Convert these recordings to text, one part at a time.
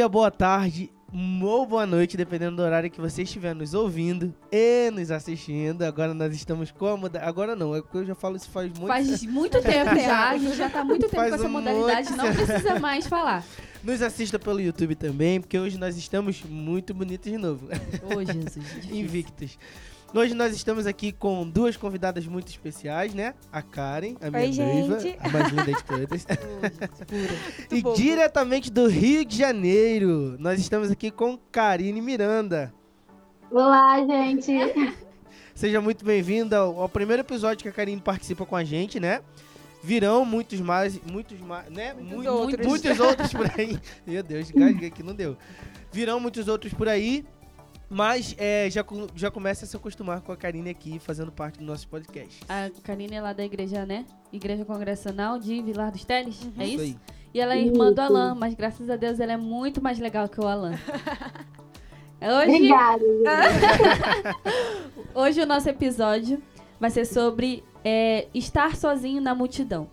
dia, boa tarde ou boa noite, dependendo do horário que você estiver nos ouvindo e nos assistindo. Agora nós estamos cômoda. Agora não, é porque eu já falo isso faz muito Faz muito tempo já, a gente já tá muito tempo Faz com essa um modalidade, monte não precisa mais falar. Nos assista pelo YouTube também, porque hoje nós estamos muito bonitos de novo. Ô, Jesus. difícil. Invictos. Hoje nós estamos aqui com duas convidadas muito especiais, né? A Karen, a minha Oi, noiva, gente. a mais linda de todas. E bobo. diretamente do Rio de Janeiro, nós estamos aqui com Karine Miranda. Olá, gente. Seja muito bem-vinda ao, ao primeiro episódio que a Karine participa com a gente, né? Virão muitos mais, muitos mais, né? Muitos Mu- outros. muitos outros por aí. Meu Deus, gasguei aqui, não deu. Virão muitos outros por aí, mas é, já, já começa a se acostumar com a Karine aqui, fazendo parte do nosso podcast. A Karine é lá da igreja, né? Igreja Congregacional de Vilar dos Teles, é isso? aí. E ela é irmã do Isso. Alan, mas graças a Deus ela é muito mais legal que o Alan. Hoje, Obrigada. hoje o nosso episódio vai ser sobre é, estar sozinho na multidão.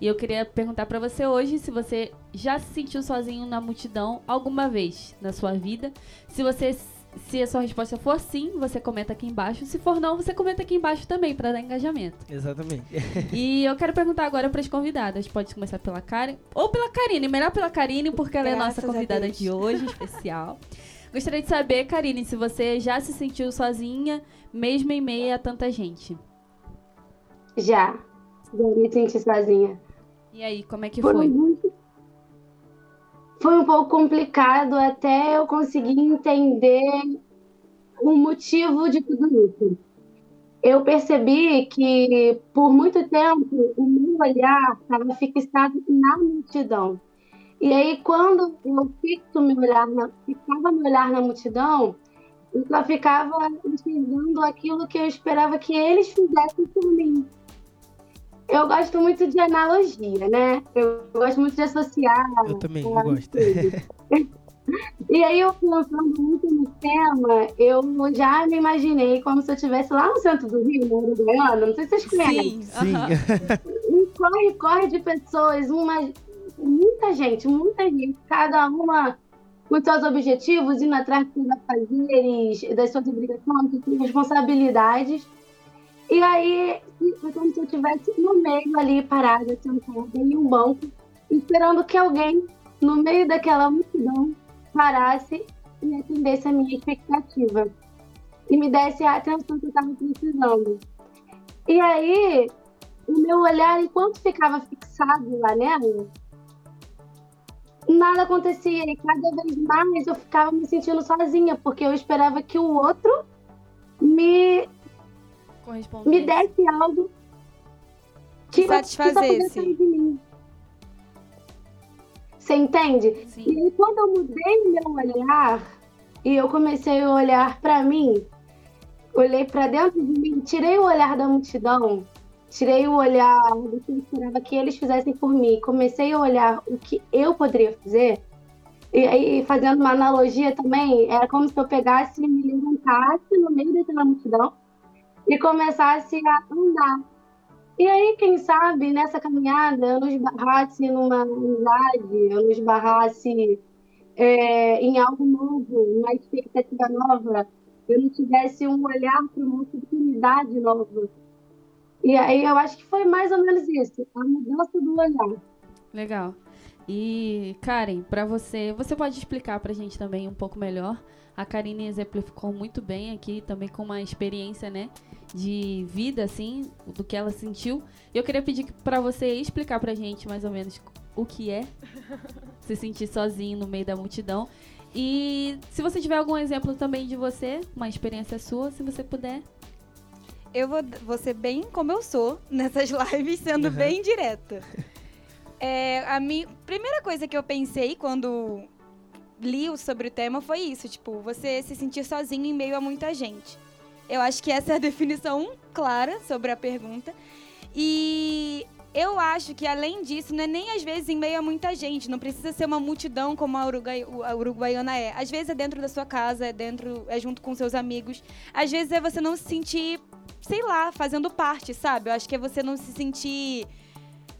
E eu queria perguntar pra você hoje se você já se sentiu sozinho na multidão alguma vez na sua vida. Se você se a sua resposta for sim, você comenta aqui embaixo. Se for não, você comenta aqui embaixo também pra dar engajamento. Exatamente. E eu quero perguntar agora para as convidadas. Pode começar pela Karen ou pela Karine. Melhor pela Karine, porque ela é a nossa Graças convidada de hoje, especial. Gostaria de saber, Karine, se você já se sentiu sozinha, mesmo em meio a tanta gente. Já. Já me senti sozinha. E aí, como é que Foi foi? muito. Foi um pouco complicado até eu conseguir entender o motivo de tudo isso. Eu percebi que, por muito tempo, o meu olhar estava fixado na multidão. E aí, quando eu fixo meu olhar na, fixava meu olhar na multidão, eu só ficava enxergando aquilo que eu esperava que eles fizessem por mim. Eu gosto muito de analogia, né? Eu gosto muito de associar. Eu também, eu gosto. E aí, eu pensando muito no tema, eu já me imaginei como se eu estivesse lá no centro do Rio, no Uruguaiana. Não sei se vocês conhecem. Sim. aham. Um corre-corre de pessoas, uma, muita gente, muita gente, cada uma com seus objetivos, indo atrás dos seus afazeres, das suas obrigações, das suas responsabilidades. E aí, é como se eu estivesse no meio ali, parada, sentada em um banco, esperando que alguém, no meio daquela multidão, parasse e atendesse a minha expectativa. E me desse a atenção que eu estava precisando. E aí, o meu olhar, enquanto ficava fixado lá nela, nada acontecia. E cada vez mais eu ficava me sentindo sozinha, porque eu esperava que o outro me, Me desse algo que, satisfazesse. sair de mim. Você entende? E Sim. aí, quando eu mudei meu olhar e eu comecei a olhar para mim, olhei para dentro de mim, tirei o olhar da multidão, tirei o olhar do que eu esperava que eles fizessem por mim, comecei a olhar o que eu poderia fazer. E aí, fazendo uma analogia também, era como se eu pegasse e me levantasse no meio daquela multidão e começasse a andar. E aí, quem sabe, nessa caminhada, eu não esbarrasse numa amizade, eu não esbarrasse é, em algo novo, uma expectativa nova, eu não tivesse um olhar para uma oportunidade nova. E aí eu acho que foi mais ou menos isso, a mudança do olhar. Legal. E, Karen, pra você, você pode explicar pra gente também um pouco melhor? A Karine exemplificou muito bem aqui, também com uma experiência, né, de vida, assim, do que ela sentiu. E eu queria pedir pra você explicar pra gente mais ou menos o que é se sentir sozinho no meio da multidão. E se você tiver algum exemplo também de você, uma experiência sua, se você puder. Eu vou, vou ser bem como eu sou nessas lives, sendo Uhum. bem direta. É, a minha primeira coisa que eu pensei quando li sobre o tema foi isso, tipo, você se sentir sozinho em meio a muita gente. Eu acho que essa é a definição clara sobre a pergunta. E eu acho que além disso, não é nem às vezes em meio a muita gente, não precisa ser uma multidão como a, Uruguai, a uruguaiana é. Às vezes é dentro da sua casa, é dentro, é junto com seus amigos. Às vezes é você não se sentir, sei lá, fazendo parte, sabe? Eu acho que é você não se sentir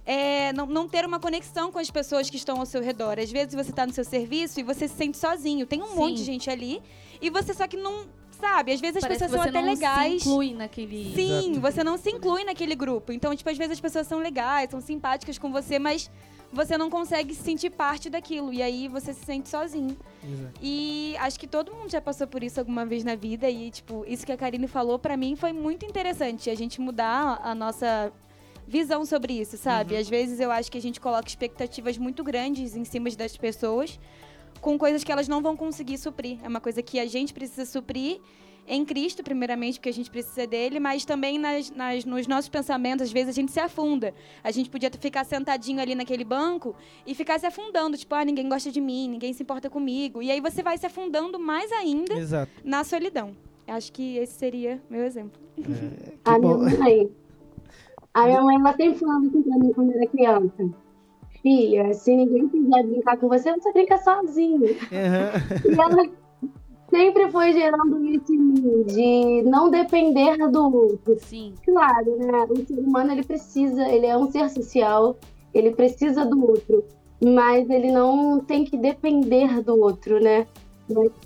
é, não, não ter uma conexão com as pessoas que estão ao seu redor. Às vezes você está no seu serviço e você se sente sozinho. Tem um Sim. monte de gente ali e você só que não sabe. Às vezes as Parece pessoas que são você até não legais. se inclui naquele... Sim, Exato. você não se inclui naquele grupo. Então, tipo, às vezes as pessoas são legais, são simpáticas com você, mas você não consegue se sentir parte daquilo. E aí você se sente sozinho. Exato. E acho que todo mundo já passou por isso alguma vez na vida. E, tipo, isso que a Karine falou, pra mim, foi muito interessante. A gente mudar a nossa visão sobre isso, sabe? Uhum. Às vezes eu acho que a gente coloca expectativas muito grandes em cima das pessoas com coisas que elas não vão conseguir suprir. É uma coisa que a gente precisa suprir em Cristo, primeiramente, porque a gente precisa dele, mas também nas, nas- nos nossos pensamentos, às vezes a gente se afunda. A gente podia ficar sentadinho ali naquele banco e ficar se afundando, tipo, ah, ninguém gosta de mim, ninguém se importa comigo. E aí você vai se afundando mais ainda Exato. na solidão. Acho que esse seria meu exemplo. É, que A bom. A minha mãe, ela sempre falava assim pra mim quando eu era criança. Filha, se ninguém quiser brincar com você, você brinca sozinho. Aham. E ela sempre foi gerando isso de não depender do outro. Sim. Claro, né? O ser humano, ele precisa, ele é um ser social, ele precisa do outro. Mas ele não tem que depender do outro, né?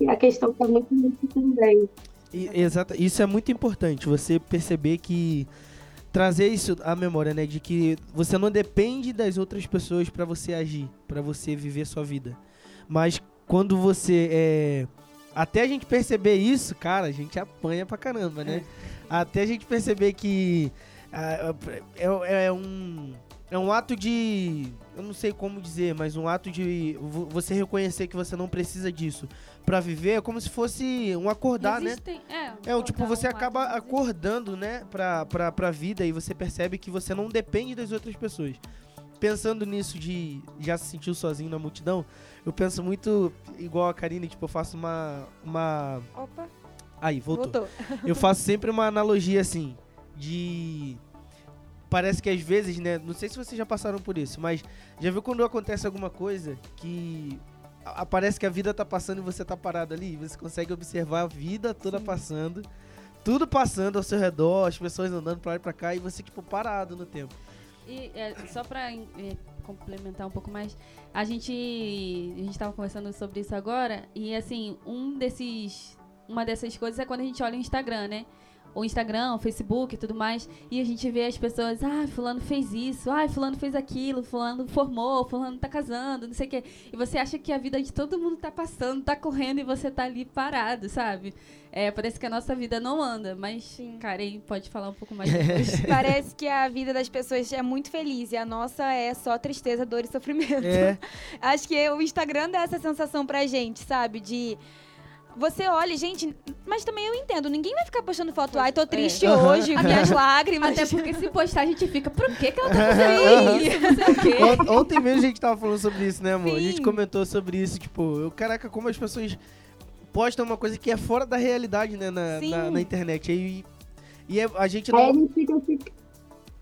A questão tá muito nisso também. E- Exato, isso é muito importante, você perceber que trazer isso à memória, né, de que você não depende das outras pessoas pra você agir, pra você viver sua vida. Mas quando você é até a gente perceber isso, cara, a gente apanha pra caramba, né? Até a gente perceber que ah, é, é um é um ato de eu não sei como dizer, mas um ato de vo- você reconhecer que você não precisa disso pra viver, é como se fosse um acordar, né? Existem- É, É, o tipo, acordar, você um acaba acordando, né, pra, pra, pra vida e você percebe que você não depende das outras pessoas. Pensando nisso de já se sentir sozinho na multidão, eu penso muito igual a Karine, tipo, eu faço uma. uma... Opa, Aí, voltou. voltou. Eu faço sempre uma analogia assim, de. Parece que às vezes, né? Não sei se vocês já passaram por isso, mas já viu quando acontece alguma coisa que a- parece que a vida tá passando e você tá parado ali? Você consegue observar a vida toda Sim. passando, tudo passando ao seu redor, as pessoas andando pra lá e pra cá e você, tipo, parado no tempo. E é, só pra é, complementar um pouco mais, a gente a gente tava conversando sobre isso agora e assim, um desses uma dessas coisas é quando a gente olha o Instagram, né? O Instagram, o Facebook e tudo mais, e a gente vê as pessoas, ah, fulano fez isso, ah, fulano fez aquilo, fulano formou, fulano tá casando, não sei o quê. E você acha que a vida de todo mundo tá passando, tá correndo e você tá ali parado, sabe? É, parece que a nossa vida não anda, mas, Sim. Karen, pode falar um pouco mais depois. Parece que a vida das pessoas é muito feliz e a nossa é só tristeza, dor e sofrimento. É, Acho que o Instagram dá essa sensação pra gente, sabe? De. Você olha, gente, mas também eu entendo, ninguém vai ficar postando foto, ai, tô triste Aham. hoje, minhas lágrimas. Até porque se postar, a gente fica, por que, que ela tá fazendo isso? Não sei o quê. Ont- Ontem mesmo a gente tava falando sobre isso, né, amor? A gente Sim. comentou sobre isso, tipo, eu, caraca, como as pessoas postam uma coisa que é fora da realidade, né, na, Sim. na, na internet. E, e é- a gente Aí não. gente fica se,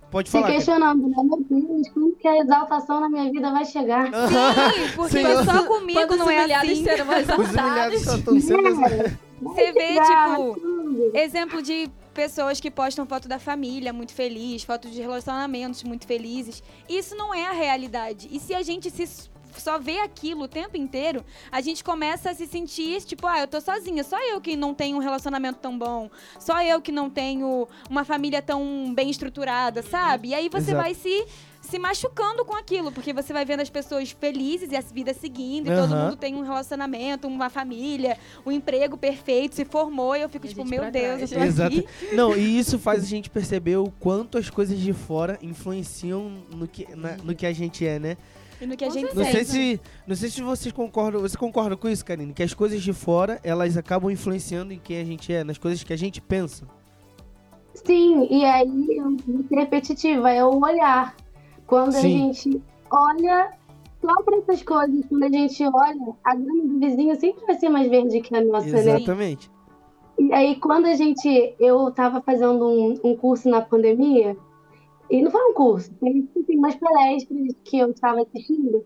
Pode se falar. cara. questionando, né? Meu Deus, como que a exaltação na minha vida vai chegar? Sim, porque Sim. só comigo os não é assim. serão Os humilhados exaltados. só estão sendo. Você vê, tipo, exemplo de pessoas que postam foto da família muito feliz, foto de relacionamentos muito felizes. Isso não é a realidade. E se a gente se só vê aquilo o tempo inteiro, a gente começa a se sentir, tipo, ah, eu tô sozinha, só eu que não tenho um relacionamento tão bom, só eu que não tenho uma família tão bem estruturada, sabe? E aí você Exato. vai se se machucando com aquilo, porque você vai vendo as pessoas felizes e a vida seguindo, e todo Aham. mundo tem um relacionamento, uma família, um emprego perfeito, se formou, e eu fico E a tipo, meu Deus, trás. eu tô Exato. aqui. Não, e isso faz a gente perceber o quanto as coisas de fora influenciam no que, na- no que a gente é, né? E no que a gente Não sei se, não sei se vocês concordam. Você concorda com isso, Karine? Que as coisas de fora, elas acabam influenciando em quem a gente é, nas coisas que a gente pensa. Sim, e aí eu repetitiva, é o olhar. Quando a Sim. gente olha só para essas coisas, quando a gente olha, a grama do vizinho sempre vai ser mais verde que a nossa, né? Exatamente. E aí, quando a gente. Eu estava fazendo um, um curso na pandemia, e não foi um curso, foi assim, umas palestras que eu estava assistindo,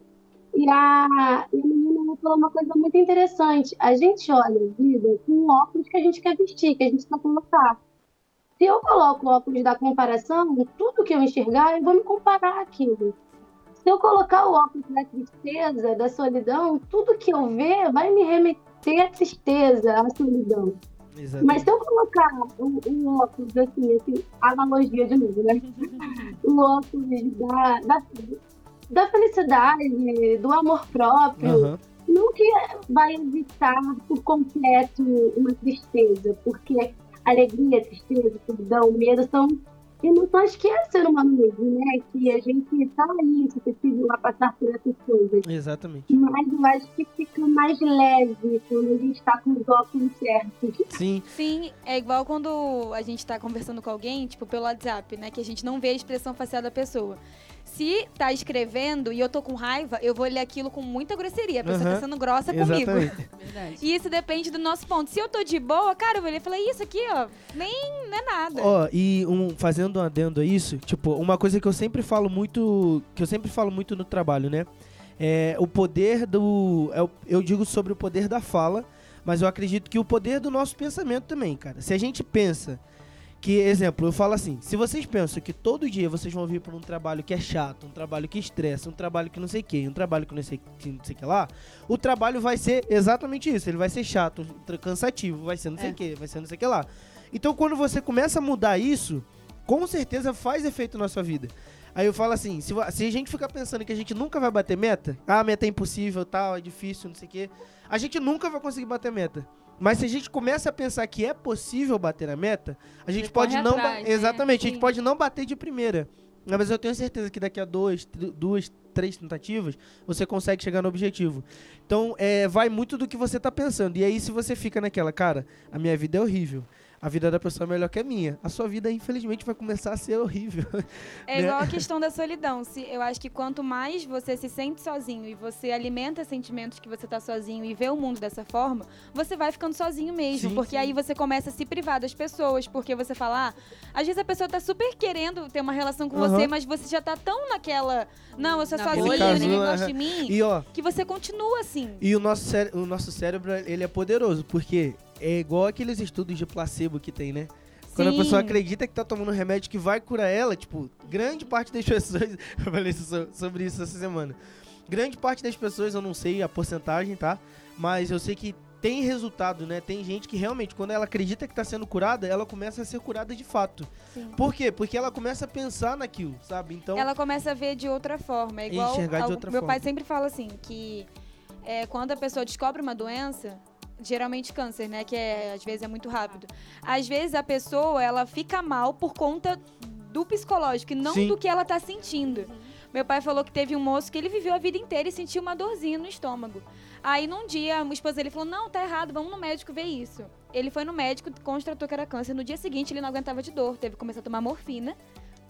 e a, e a menina falou uma coisa muito interessante. A gente olha a vida com óculos que a gente quer vestir, que a gente quer colocar. Se eu coloco o óculos da comparação, tudo que eu enxergar, eu vou me comparar àquilo. Se eu colocar o óculos da tristeza, da solidão, tudo que eu ver vai me remeter à tristeza, à solidão. Exatamente. Mas se eu colocar o, o óculos, assim, assim, analogia de novo, né? O óculos da, da, da felicidade, do amor próprio, Aham. nunca vai evitar por completo uma tristeza, porque alegria, tristeza, solidão, medo são emoções que é ser humano mesmo, né? Que a gente tá ali, suscetível a passar por essas coisas. Exatamente. Mas eu acho que fica mais leve quando a gente tá com os óculos certos. Sim, Sim, é igual quando a gente tá conversando com alguém, tipo, pelo WhatsApp, né? Que a gente não vê a expressão facial da pessoa. Se tá escrevendo e eu tô com raiva, eu vou ler aquilo com muita grosseria. A pessoa Aham. tá sendo grossa comigo. E isso depende do nosso ponto. Se eu tô de boa, cara, eu vou ler e falar, isso aqui, ó, nem não é nada. Ó, e um, fazendo um adendo a isso, tipo, uma coisa que eu sempre falo muito, que eu sempre falo muito no trabalho, né? É o poder do, é o- eu digo sobre o poder da fala, mas eu acredito que o poder do nosso pensamento também, cara. Se a gente pensa que, exemplo, eu falo assim, se vocês pensam que todo dia vocês vão vir para um trabalho que é chato, um trabalho que estressa, um trabalho que não sei o que, um trabalho que não sei que não sei o que lá, o trabalho vai ser exatamente isso, ele vai ser chato, cansativo, vai ser não sei É. o que, vai ser não sei o que lá. Então quando você começa a mudar isso, com certeza faz efeito na sua vida. Aí eu falo assim, se, se a gente ficar pensando que a gente nunca vai bater meta, ah, a meta é impossível, tal, é difícil, não sei o quê, a gente nunca vai conseguir bater meta. Mas se a gente começa a pensar que é possível bater a meta, a gente pode não... atrás, né? Exatamente, a gente Sim. pode não bater de primeira. Mas eu tenho certeza que daqui a dois, duas, três tentativas, você consegue chegar no objetivo. Então, é, vai muito do que você tá pensando. E aí, se você fica naquela, cara, a minha vida é horrível. A vida da pessoa é melhor que a minha. A sua vida, infelizmente, vai começar a ser horrível. É né? igual a questão da solidão. Se, eu acho que quanto mais você se sente sozinho e você alimenta sentimentos que você tá sozinho e vê o mundo dessa forma, você vai ficando sozinho mesmo. Sim, porque sim. aí você começa a se privar das pessoas. Porque você fala, ah, às vezes a pessoa tá super querendo ter uma relação com Aham. você, mas você já tá tão naquela. Não, eu sou Na sozinho, bolha, ninguém né? gosta de mim. E ó, Que você continua assim. E o nosso, cére- o nosso cérebro, ele é poderoso, porque é igual aqueles estudos de placebo que tem, né? Quando a Sim. pessoa acredita que tá tomando um remédio que vai curar ela, tipo, grande parte das pessoas. Eu falei sobre isso essa semana. Grande parte das pessoas, eu não sei a porcentagem, tá? Mas eu sei que tem resultado, né? Tem gente que realmente, quando ela acredita que tá sendo curada, ela começa a ser curada de fato. Sim. Por quê? Porque ela começa a pensar naquilo, sabe? Então. ela começa a ver de outra forma. É igual Enxergar de outra meu forma. pai sempre fala assim que é, quando a pessoa descobre uma doença, geralmente câncer, né, que é, às vezes é muito rápido. Às vezes a pessoa ela fica mal por conta do psicológico e não Sim. do que ela tá sentindo. Meu pai falou que teve um moço que ele viveu a vida inteira e sentiu uma dorzinha no estômago. Aí num dia a esposa dele falou: "Não, tá errado, vamos no médico ver isso". Ele foi no médico, constatou que era câncer. No dia seguinte ele não aguentava de dor, teve que começar a tomar morfina.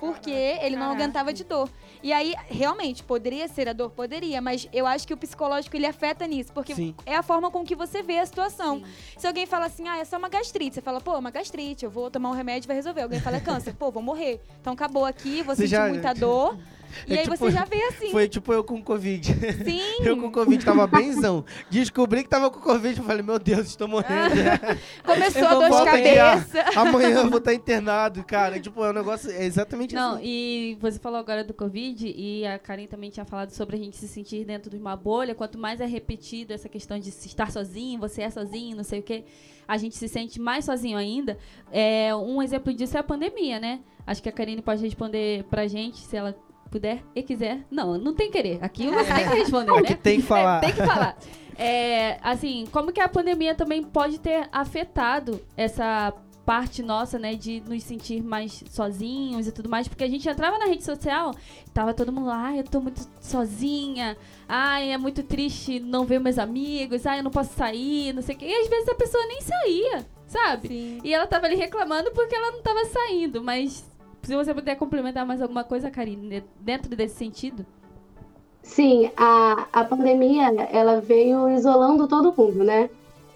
Porque ele não Caraca. aguentava de dor. E aí, realmente, poderia ser a dor? Poderia, mas eu acho que o psicológico ele afeta nisso. Porque Sim. é a forma com que você vê a situação. Sim. Se alguém fala assim, ah, é só uma gastrite, você fala, pô, uma gastrite, eu vou tomar um remédio e vai resolver. Alguém fala, é câncer, pô, vou morrer. Então acabou aqui, vou Você sentir já- muita dor. E É aí tipo- você já vê assim. Foi tipo eu com Covid. Sim. Eu com Covid tava benzão. Descobri que tava com Covid. Eu falei, meu Deus, estou morrendo. Começou Eu a dor de cabeça. Amanhã eu vou estar internado, cara. Tipo, é um negócio. É exatamente Não, assim. e você falou agora do Covid e a Karen também tinha falado sobre a gente se sentir dentro de uma bolha. Quanto mais é repetido essa questão de se estar sozinho, você é sozinho, não sei o quê, a gente se sente mais sozinho ainda. É, um exemplo disso é a pandemia, né? Acho que a Karine pode responder pra gente, se ela puder e quiser. Não, não tem querer. Aqui você tem que responder, né? que tem que falar. É, tem que falar. É, assim, como que a pandemia também pode ter afetado essa parte nossa, né, de nos sentir mais sozinhos e tudo mais, porque a gente entrava na rede social, tava todo mundo lá, ai, eu tô muito sozinha, ai, é muito triste não ver meus amigos, ai, eu não posso sair, não sei o quê. E às vezes a pessoa nem saía, sabe? Sim. E ela tava ali reclamando porque ela não tava saindo, mas se você puder complementar mais alguma coisa, Karine, de- dentro desse sentido. Sim, a, a pandemia, ela veio isolando todo mundo, né?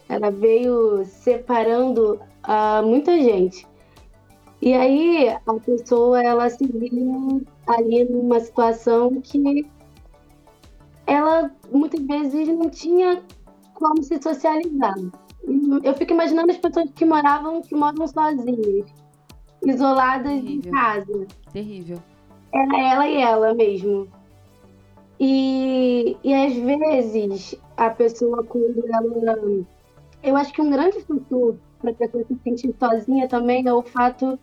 Ela veio separando ah, muita gente. E aí a pessoa, ela se viu ali numa situação que ela muitas vezes não tinha como se socializar. Eu fico imaginando as pessoas que moravam, que moram sozinhas, isoladas em Terrível. casa. Terrível. Era ela e ela mesmo. E, e às vezes a pessoa, quando ela. Eu acho que um grande fator para a pessoa se sentir sozinha também é o fato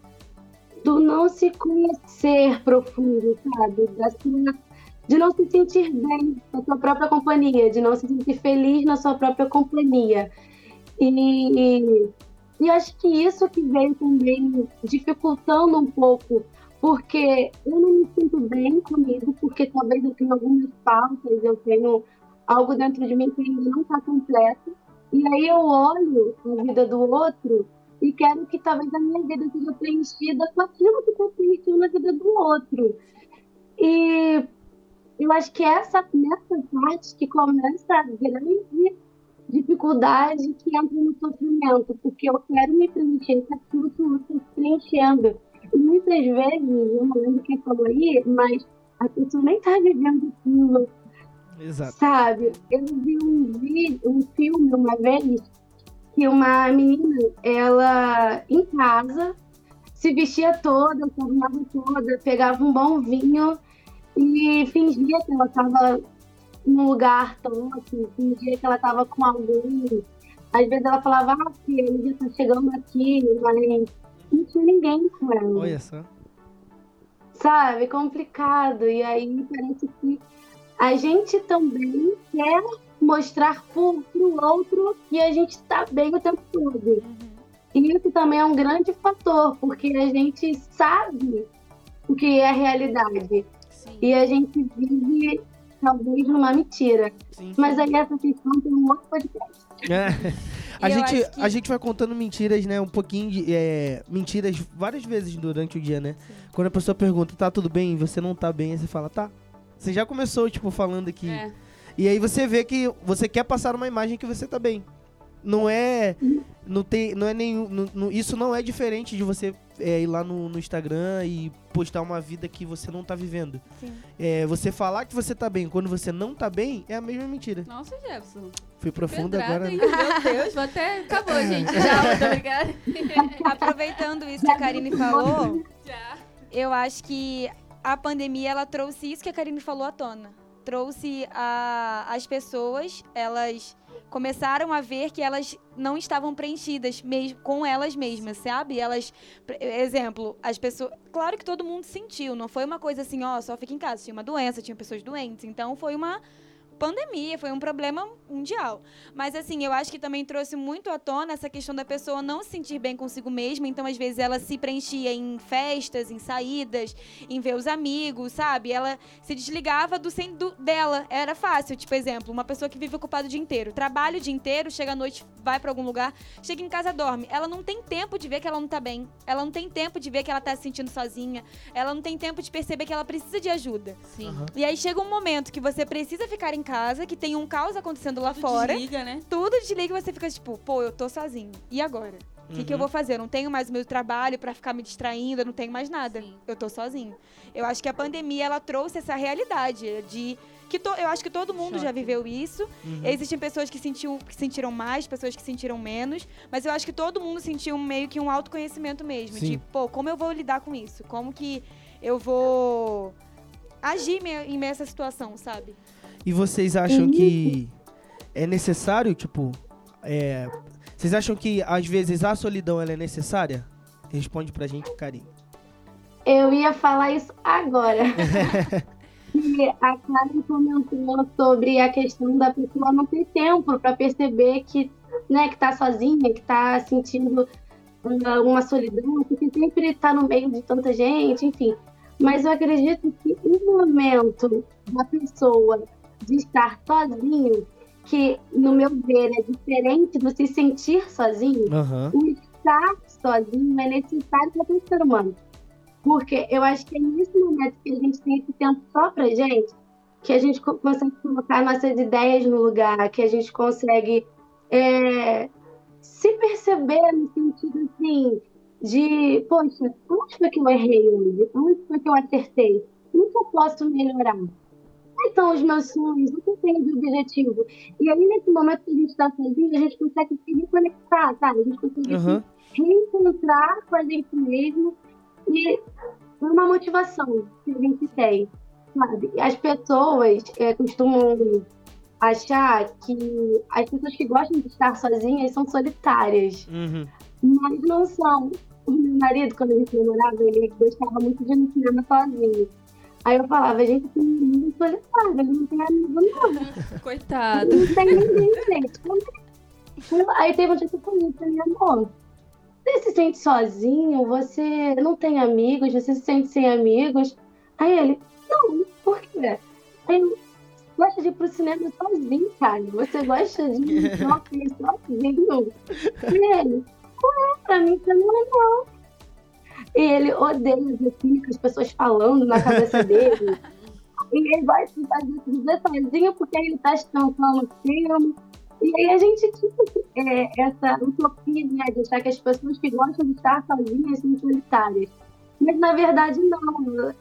do não se conhecer profundo, sabe? Da sua, de não se sentir bem na sua própria companhia, de não se sentir feliz na sua própria companhia. E, e acho que isso que veio também dificultando um pouco porque eu não me sinto bem comigo, porque talvez eu tenha algumas faltas, eu tenho algo dentro de mim que ainda não está completo. E aí eu olho a vida do outro e quero que talvez a minha vida seja preenchida com aquilo que está preenchido na vida do outro. E eu acho que é essa nessa parte que começa a grande dificuldade que entra no sofrimento, porque eu quero me preencher com aquilo que outro está preenchendo muitas vezes, eu não lembro quem falou aí, mas a pessoa nem tá vivendo aquilo. Exato. Sabe? Eu vi um vídeo, um filme uma vez, que uma menina, ela em casa, se vestia toda, se arrumava toda, pegava um bom vinho e fingia que ela estava num lugar top, fingia que ela estava com alguém. Às vezes ela falava, ah, filha, ele já tá chegando aqui, mas não tinha ninguém com ela. Olha só. Sabe? Complicado. E aí parece que a gente também quer mostrar pro, pro outro que a gente está bem o tempo todo. Uhum. E isso também é um grande fator, porque a gente sabe o que é a realidade. Sim. E a gente vive, talvez, numa mentira. Sim. Mas aí essa questão tem um outro podcast. É. A gente, que... a gente vai contando mentiras, né? Um pouquinho de. É, mentiras várias vezes durante o dia, né? Sim. Quando a pessoa pergunta, tá tudo bem? E você não tá bem, aí você fala, tá. Você já começou, tipo, falando aqui. É. E aí você vê que você quer passar uma imagem que você tá bem. Não é. Não tem. Não é nenhum. Não, não, isso não é diferente de você é, ir lá no, no, Instagram e postar uma vida que você não tá vivendo. É, você falar que você tá bem quando você não tá bem é a mesma mentira. Nossa, Jefferson. Fui profundo agora. Hein? Meu Deus, até acabou, gente. Já, muito obrigada. Aproveitando isso que a Karine falou, Já. eu acho que a pandemia ela trouxe isso que a Karine falou à tona. Trouxe a, as pessoas, elas começaram a ver que elas não estavam preenchidas mesmo com elas mesmas, sabe? Elas, exemplo, as pessoas, claro que todo mundo sentiu, não foi uma coisa assim, ó, só fica em casa, tinha uma doença, tinha pessoas doentes, então foi uma pandemia, foi um problema mundial. Mas assim, eu acho que também trouxe muito à tona essa questão da pessoa não se sentir bem consigo mesma, então às vezes ela se preenchia em festas, em saídas, em ver os amigos, sabe? Ela se desligava do sem do, dela, era fácil, tipo exemplo, uma pessoa que vive ocupada o dia inteiro, trabalha o dia inteiro, chega à noite, vai para algum lugar, chega em casa, dorme. Ela não tem tempo de ver que ela não tá bem. Ela não tem tempo de ver que ela tá se sentindo sozinha. Ela não tem tempo de perceber que ela precisa de ajuda. Sim. Uhum. E aí chega um momento que você precisa ficar em casa casa, que tem um caos acontecendo lá tudo fora. Desliga, né? Tudo desliga e você fica tipo, pô, eu tô sozinho. E agora? O que, uhum. que eu vou fazer? Eu não tenho mais o meu trabalho para ficar me distraindo, eu não tenho mais nada. Sim. Eu tô sozinho. Eu acho que a pandemia ela trouxe essa realidade de que to, eu acho que todo mundo Choque. já viveu isso. Uhum. Existem pessoas que, sentiu, que sentiram mais, pessoas que sentiram menos, mas eu acho que todo mundo sentiu meio que um autoconhecimento mesmo, Sim. de, pô, como eu vou lidar com isso? Como que eu vou agir em meio a essa situação, sabe? E vocês acham que é necessário, tipo, é, vocês acham que às vezes a solidão ela é necessária? Responde pra gente, Karine. Eu ia falar isso agora. e a Karen comentou sobre a questão da pessoa não ter tempo para perceber que, né, que tá sozinha, que tá sentindo uma solidão, porque sempre está no meio de tanta gente, enfim. Mas eu acredito que o momento da pessoa de estar sozinho, que, no meu ver, é diferente do se sentir sozinho, uhum. o estar sozinho é necessário para o ser humano. Porque eu acho que é nesse momento que a gente tem esse tempo só pra gente, que a gente consegue colocar nossas ideias no lugar, que a gente consegue é, se perceber no sentido assim de, poxa, onde foi que eu errei hoje? Onde foi que eu acertei? O que eu posso melhorar? Quais são os meus sonhos, o que eu tenho de objetivo. E aí, nesse momento que a gente está sozinho, a gente consegue se reconectar, sabe? A gente consegue uhum. se reencontrar com a gente mesmo e uma motivação que a gente tem. sabe? As pessoas é, costumam achar que as pessoas que gostam de estar sozinhas são solitárias, Uhum. mas não são. O meu marido, quando a gente namorava, ele gostava muito de no cinema sozinho. Aí eu falava, gente, menino é solitário, ele não tem amigo não. Coitado. Não tem ninguém, é? Aí teve um dia que eu falei, eu falei, amor, você se sente sozinho? Você não tem amigos? Você se sente sem amigos? Aí ele, não, por quê? Aí eu, gosta de ir pro cinema sozinho, cara. Você gosta de ir shopping sozinho? E ele, não é, pra mim você não ele odeia ver as pessoas falando na cabeça dele. E ele gosta de fazer sozinho porque ele tá descansando no filme. E aí a gente tinha é, essa utopia né, de achar que as pessoas que gostam de estar sozinhas são solitárias. Mas na verdade não.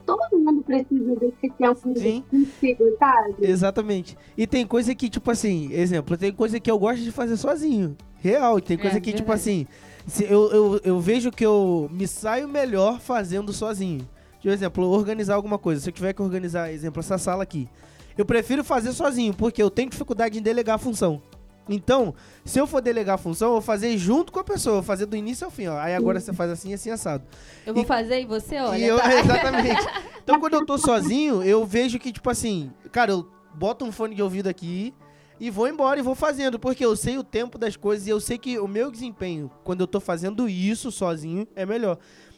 Todo mundo precisa desse tempo Sim. consigo, sabe? Exatamente. E tem coisa que, tipo assim, exemplo, tem coisa que eu gosto de fazer sozinho. Real. E tem coisa É, que, tipo verdade. assim, se eu, eu, eu vejo que eu me saio melhor fazendo sozinho. Por exemplo, organizar alguma coisa. Se eu tiver que organizar, exemplo, essa sala aqui. Eu prefiro fazer sozinho, porque eu tenho dificuldade em delegar a função. Então, se eu for delegar a função, eu vou fazer junto com a pessoa, eu vou fazer do início ao fim, ó. Aí agora você faz assim, assim, assado. Eu vou E- fazer e você olha. E eu- tá? exatamente. Então, quando eu tô sozinho, eu vejo que, tipo assim, cara, eu boto um fone de ouvido aqui e vou embora e vou fazendo, porque eu sei o tempo das coisas e eu sei que o meu desempenho, quando eu tô fazendo isso sozinho, é melhor.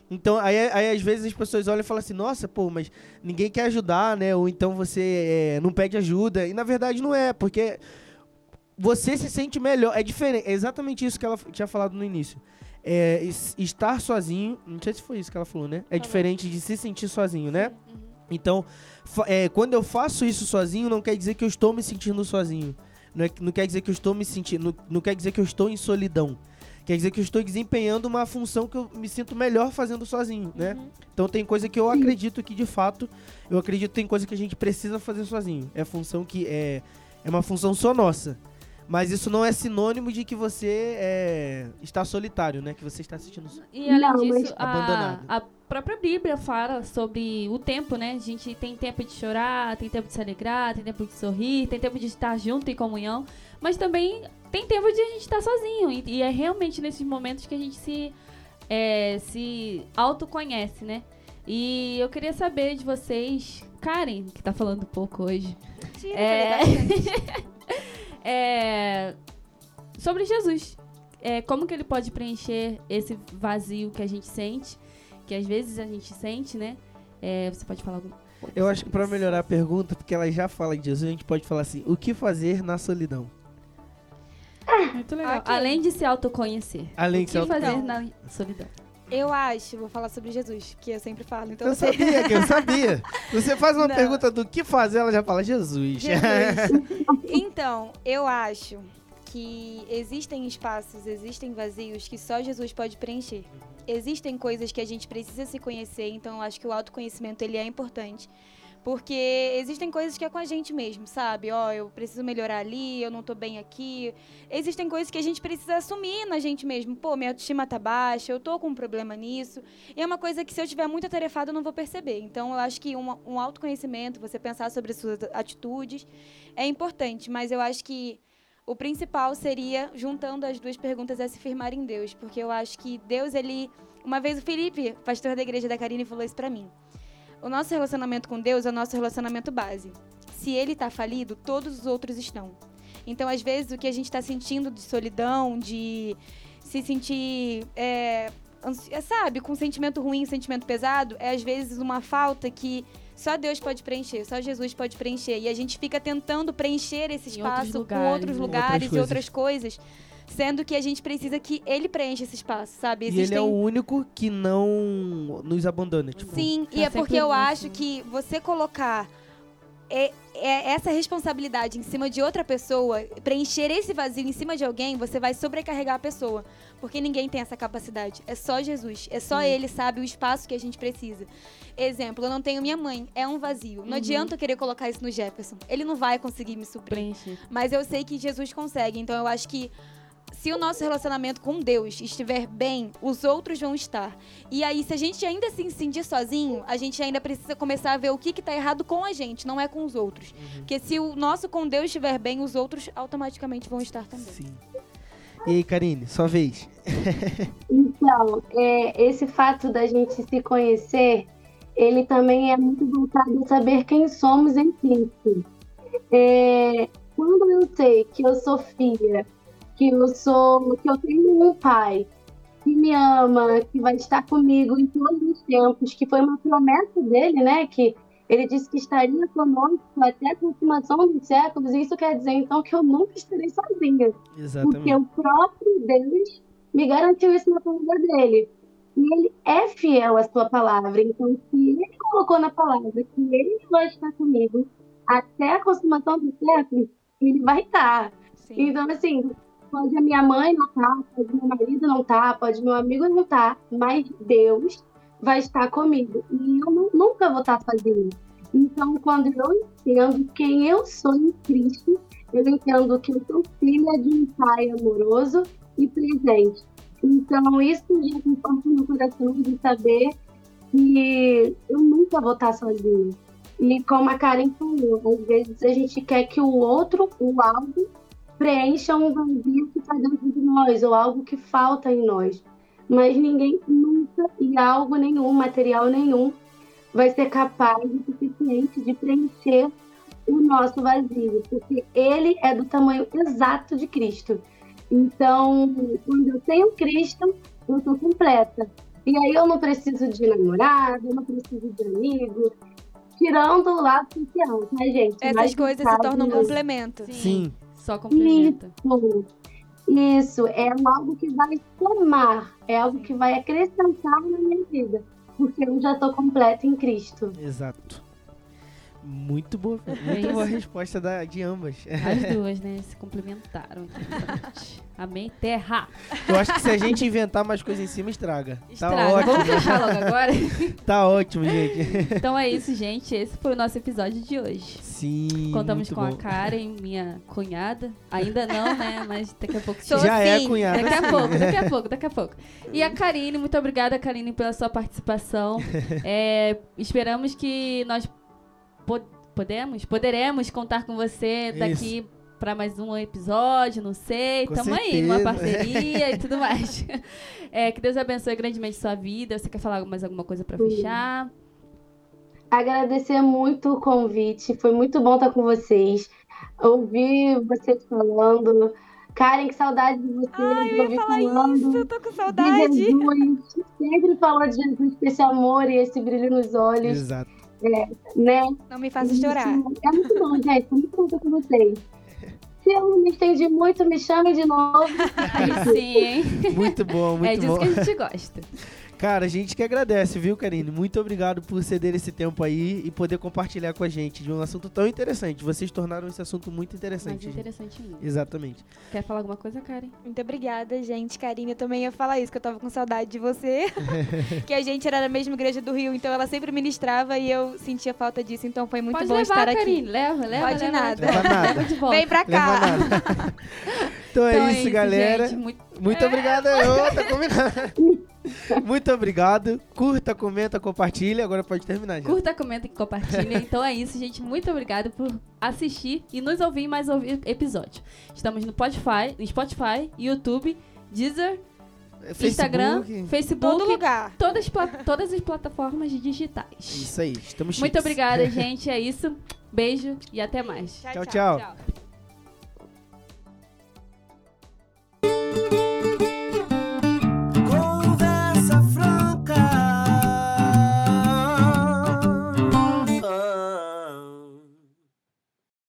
Então, aí, aí às vezes as pessoas olham e falam assim, nossa, pô, mas ninguém quer ajudar, né? Ou então você é, não pede ajuda. E na verdade não é, porque você se sente melhor. É diferente. É exatamente isso que ela tinha falado no início. É, es- estar sozinho. Não sei se foi isso que ela falou, né? É diferente de se sentir sozinho, né? Uhum. Então, é, quando eu faço isso sozinho, não quer dizer que eu estou me sentindo sozinho. Não, é- não quer dizer que eu estou me sentindo. Não, não quer dizer que eu estou em solidão. Quer dizer que eu estou desempenhando uma função que eu me sinto melhor fazendo sozinho, né? Uhum. Então tem coisa que eu acredito que de fato, eu acredito que tem coisa que a gente precisa fazer sozinho. É função que é é uma função só nossa. Mas isso não é sinônimo de que você é, está solitário, né? Que você está assistindo. E além Não, mas- disso, a, a própria Bíblia fala sobre o tempo, né? A gente tem tempo de chorar, tem tempo de se alegrar, tem tempo de sorrir, tem tempo de estar junto em comunhão, mas também tem tempo de a gente estar sozinho. E, e é realmente nesses momentos que a gente se, é, se autoconhece, né? E eu queria saber de vocês, Karen, que tá falando pouco hoje, Tira, É. é, sobre Jesus. É, como que ele pode preencher esse vazio que a gente sente, que às vezes a gente sente, né? É, você pode falar algum pouco Eu acho que para melhorar a pergunta, porque ela já fala de Jesus, a gente pode falar assim: o que fazer na solidão? Muito legal. Além de se autoconhecer. Além o de que se fazer auto- na solidão? Eu acho, vou falar sobre Jesus, que eu sempre falo. Então Eu você. sabia que eu sabia. Você faz uma Não. pergunta do que fazer, ela já fala Jesus. Jesus. Então, eu acho que existem espaços, existem vazios que só Jesus pode preencher. Existem coisas que a gente precisa se conhecer, então eu acho que o autoconhecimento ele é importante. Porque existem coisas que é com a gente mesmo, sabe? Ó, eu preciso melhorar ali, eu não tô bem aqui. Existem coisas que a gente precisa assumir na gente mesmo. Pô, minha autoestima tá baixa, eu tô com um problema nisso. E é uma coisa que se eu tiver muito atarefado eu não vou perceber. Então eu acho que um, um autoconhecimento, você pensar sobre as suas atitudes, é importante. Mas eu acho que o principal seria, juntando as duas perguntas, é se firmar em Deus. Porque eu acho que Deus, ele. Uma vez o Felipe, pastor da igreja da Karine, falou isso pra mim. O nosso relacionamento com Deus é o nosso relacionamento base. Se ele tá falido, todos os outros estão. Então, às vezes, o que a gente está sentindo de solidão, de se sentir, é, é, sabe, com sentimento ruim, sentimento pesado, é às vezes uma falta que só Deus pode preencher, só Jesus pode preencher. E a gente fica tentando preencher esse Em outros espaço com lugares, outros lugares Outras e outras coisas, sendo que a gente precisa que Ele preencha esse espaço, sabe? E ele é o único que não nos abandona. Tipo, Sim, Tá e é porque eu acho que você colocar é, é essa responsabilidade em cima de outra pessoa, preencher esse vazio em cima de alguém, você vai sobrecarregar a pessoa. Porque ninguém tem essa capacidade. É só Jesus. É só Sim. Ele sabe o espaço que a gente precisa. Exemplo, eu não tenho minha mãe. É um vazio. Não Uhum. adianta eu querer colocar isso no Jefferson. Ele não vai conseguir me suprir. Preencher. Mas eu sei que Jesus consegue. Então eu acho que se o nosso relacionamento com Deus estiver bem, os outros vão estar. E aí, se a gente ainda se sentir sozinho, a gente ainda precisa começar a ver o que está errado com a gente, não é com os outros. Uhum. Porque se o nosso com Deus estiver bem, os outros automaticamente vão estar também. Sim. E aí, Karine, sua vez. Então, é, esse fato da gente se conhecer, ele também é muito voltado a saber quem somos em Cristo. É, quando eu sei que eu sou filha, que eu sou, que eu tenho um pai que me ama, que vai estar comigo em todos os tempos, que foi uma promessa dele, né? Que ele disse que estaria conosco até a consumação dos séculos. E isso quer dizer, então, que eu nunca estarei sozinha. Porque Exatamente. o próprio Deus me garantiu isso na palavra dele. E ele é fiel à sua palavra. Então, se ele colocou na palavra que ele vai estar comigo até a consumação do século, ele vai estar. Sim. Então, assim, pode a minha mãe não estar, pode meu marido não estar, pode meu amigo não estar, mas Deus vai estar comigo. E eu nu- nunca vou estar sozinha. Então, quando eu entendo quem eu sou em Cristo, eu entendo que eu sou filha de um pai amoroso e presente. Então, isso já conforta no coração de saber que eu nunca vou estar sozinha. E como a Karen falou, às vezes a gente quer que o outro, o algo, preencha um vazio que está dentro de nós, ou algo que falta em nós. Mas ninguém nunca, e algo nenhum, material nenhum, vai ser capaz o suficiente de preencher o nosso vazio, porque ele é do tamanho exato de Cristo. Então, quando eu tenho Cristo, eu estou completa. E aí eu não preciso de namorado, eu não preciso de amigo, tirando o lado social, tá, gente? Essas Mas, coisas se tornam um complemento. Sim. Só complementa. Isso, isso, é algo que vai somar, é algo que vai acrescentar na minha vida, porque eu já estou completa em Cristo. Exato. Muito boa, É muito boa a isso. resposta da, de ambas. As duas, né? Se complementaram. Amém? Terra. Eu acho que se a gente inventar mais coisa em cima, estraga. Estraga. Tá ótimo. Vamos fechar logo agora? Tá ótimo, gente. Então é isso, gente. Esse foi o nosso episódio de hoje. Sim. Contamos com bom. a Karen, minha cunhada. Ainda não, né? Mas daqui a pouco Já é sim. cunhada. Daqui a sim. pouco, daqui a pouco, daqui a pouco. E a Karine, muito obrigada, Karine, pela sua participação. É, esperamos que nós po- podemos, poderemos contar com você daqui para mais um episódio, não sei. Com Tamo aí, certeza. parceria e tudo mais. É, que Deus abençoe grandemente sua vida. Você quer falar mais alguma coisa para fechar? Agradecer muito o convite, foi muito bom estar com vocês. Ouvir vocês falando. Karen, que saudade de vocês. Ai, eu ia ouvir falar falando. isso, eu tô com de saudade. Jesus, sempre falou de Jesus com esse amor e esse brilho nos olhos, Exato. Né? Não me faça chorar. É muito bom, gente. Muito bom estar com vocês. Se eu não me estendi muito, me chame de novo. Aí sim, hein? Muito bom, muito é disso bom. que a gente gosta. Cara, a gente que agradece, viu, Karine? Muito obrigado por ceder esse tempo aí e poder compartilhar com a gente de um assunto tão interessante. Vocês tornaram esse assunto muito Mais interessante. gente. interessante ainda. Exatamente. Quer falar alguma coisa, Karen? Muito obrigada, gente. Karine, eu também ia falar isso, que eu tava com saudade de você. que a gente era da mesma igreja do Rio, então ela sempre ministrava e eu sentia falta disso, então foi muito Pode bom levar, estar aqui. Karine. Leva, leva. Pode leva, nada. Leva nada. Leva de volta. Vem pra Leva cá. nada. Então é Então isso, galera. gente. Muito- Muito obrigado. Ô, tá combinado. Muito obrigado. Curta, comenta, compartilha. Agora pode terminar já. Curta, comenta e compartilha. Então é isso, gente. Muito obrigada por assistir e nos ouvir em mais ouvir episódio. Estamos no Spotify, no Spotify, YouTube, Deezer, Facebook. Instagram, Todo Facebook, lugar. todas, todas as plataformas digitais. Isso aí. Estamos Muito chiques. obrigada, gente. É isso. Beijo e até mais. Tchau, tchau. tchau.